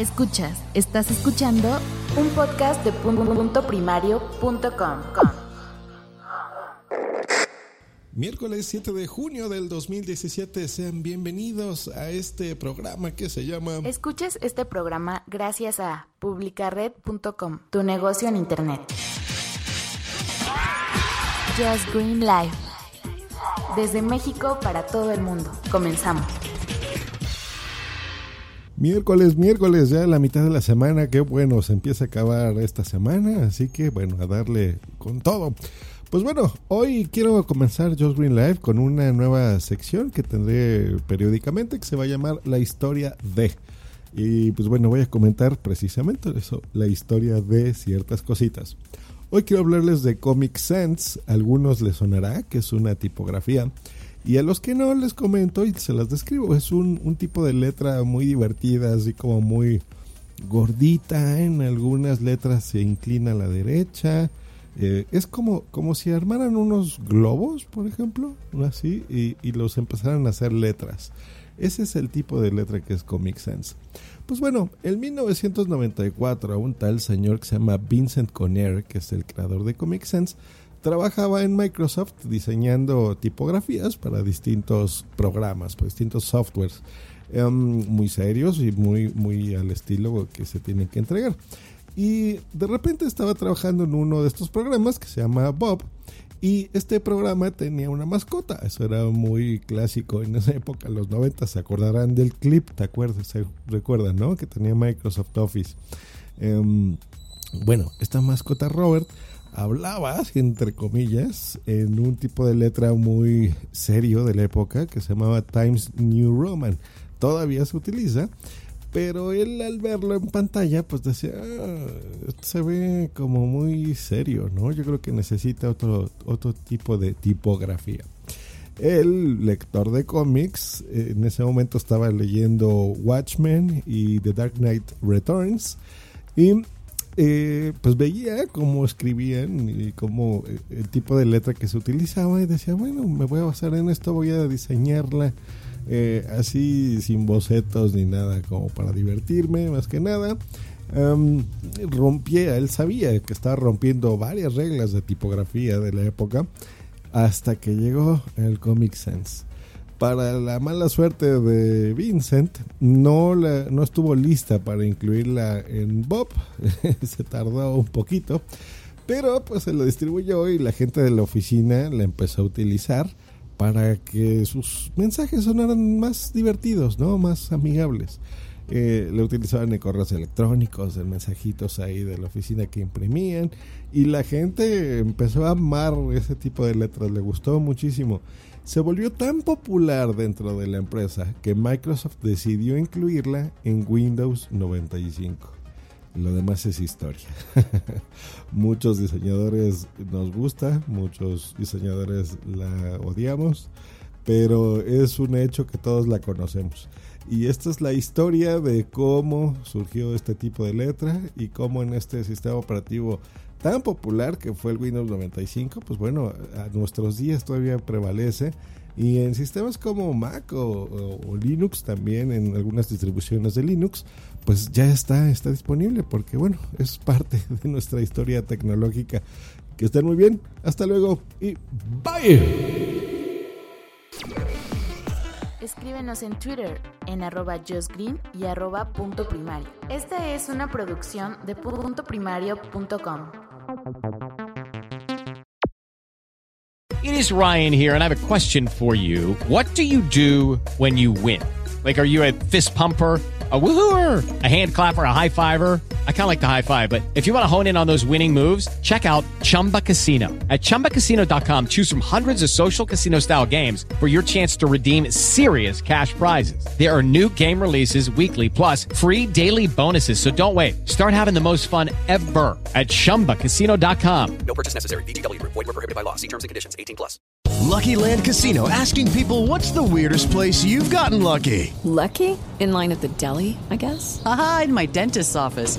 Escuchas, estás escuchando un podcast de punto primario.com. Miércoles 7 de junio del 2017, sean bienvenidos a este programa que se llama... Escuches este programa gracias a publicared.com, tu negocio en Internet. Just Green Life. Desde México para todo el mundo. Comenzamos. Miércoles, miércoles, ya la mitad de la semana, qué bueno, se empieza a acabar esta semana, así que bueno, a darle con todo. Pues bueno, hoy quiero comenzar Just Green Live con una nueva sección que tendré periódicamente que se va a llamar La historia de. Y pues bueno, voy a comentar precisamente eso, la historia de ciertas cositas. Hoy quiero hablarles de Comic Sans, algunos les sonará que es una tipografía y a los que no les comento y se las describo. Es un, tipo de letra muy divertida, así como muy gordita. En algunas letras se inclina a la derecha. Eh, es como, como si armaran unos globos, por ejemplo, así, y, y, los empezaran a hacer letras. Ese es el tipo de letra que es Comic Sans. Pues bueno, en 1994 a un tal señor que se llama Vincent Conner, que es el creador de Comic Sans, trabajaba en Microsoft diseñando tipografías para distintos programas, para distintos softwares em, muy serios y muy, muy al estilo que se tienen que entregar. Y de repente estaba trabajando en uno de estos programas que se llama Bob. Y este programa tenía una mascota. Eso era muy clásico en esa época, los 90. Se acordarán del clip, ¿te acuerdas? Se recuerdan, ¿no? Que tenía Microsoft Office. Em, bueno, esta mascota Robert hablaba, entre comillas, en un tipo de letra muy serio de la época que se llamaba Times New Roman. Todavía se utiliza, pero él al verlo en pantalla, pues decía, ah, se ve como muy serio, ¿no? Yo creo que necesita otro, otro tipo de tipografía. El lector de cómics en ese momento estaba leyendo Watchmen y The Dark Knight Returns y eh, pues veía cómo escribían y cómo eh, el tipo de letra que se utilizaba y decía, bueno, me voy a basar en esto, voy a diseñarla eh, así sin bocetos ni nada, como para divertirme más que nada. rompía, él sabía que estaba rompiendo varias reglas de tipografía de la época hasta que llegó el Comic Sans para la mala suerte de Vincent, no, no estuvo lista para incluirla en Bob. se tardó un poquito. Pero pues se lo distribuyó y la gente de la oficina la empezó a utilizar para que sus mensajes sonaran más divertidos, ¿no? Más amigables. Eh, le utilizaban en correos electrónicos, en mensajitos ahí de la oficina que imprimían y la gente empezó a amar ese tipo de letras, le gustó muchísimo se volvió tan popular dentro de la empresa que Microsoft decidió incluirla en Windows 95. Lo demás es historia. muchos diseñadores nos gusta, muchos diseñadores la odiamos, pero es un hecho que todos la conocemos. Y esta es la historia de cómo surgió este tipo de letra y cómo en este sistema operativo tan popular que fue el Windows 95, pues bueno, a nuestros días todavía prevalece. Y en sistemas como Mac o, Linux, también en algunas distribuciones de Linux, pues ya está, está disponible porque bueno, es parte de nuestra historia tecnológica. Que estén muy bien, hasta luego y bye. Escríbenos en Twitter en arroba justgreen y arroba punto primario. Esta es una producción de punto primario.com. It is Ryan here, and I have a question for you. What do you do when you win? Like, are you a fist pumper? A woohooer, a hand clapper, a high fiver. I kind of like the high five, but if you want to hone in on those winning moves, check out Chumba Casino. At ChumbaCasino.com, choose from hundreds of social casino style games for your chance to redeem serious cash prizes. There are new game releases weekly, plus free daily bonuses. So don't wait. Start having the most fun ever at ChumbaCasino.com. No purchase necessary. VGW Group. Void were prohibited by law. See terms and conditions. 18 plus. Lucky Land Casino asking people what's the weirdest place you've gotten lucky? Lucky? In line at the deli, I guess? Aha, in my dentist's office.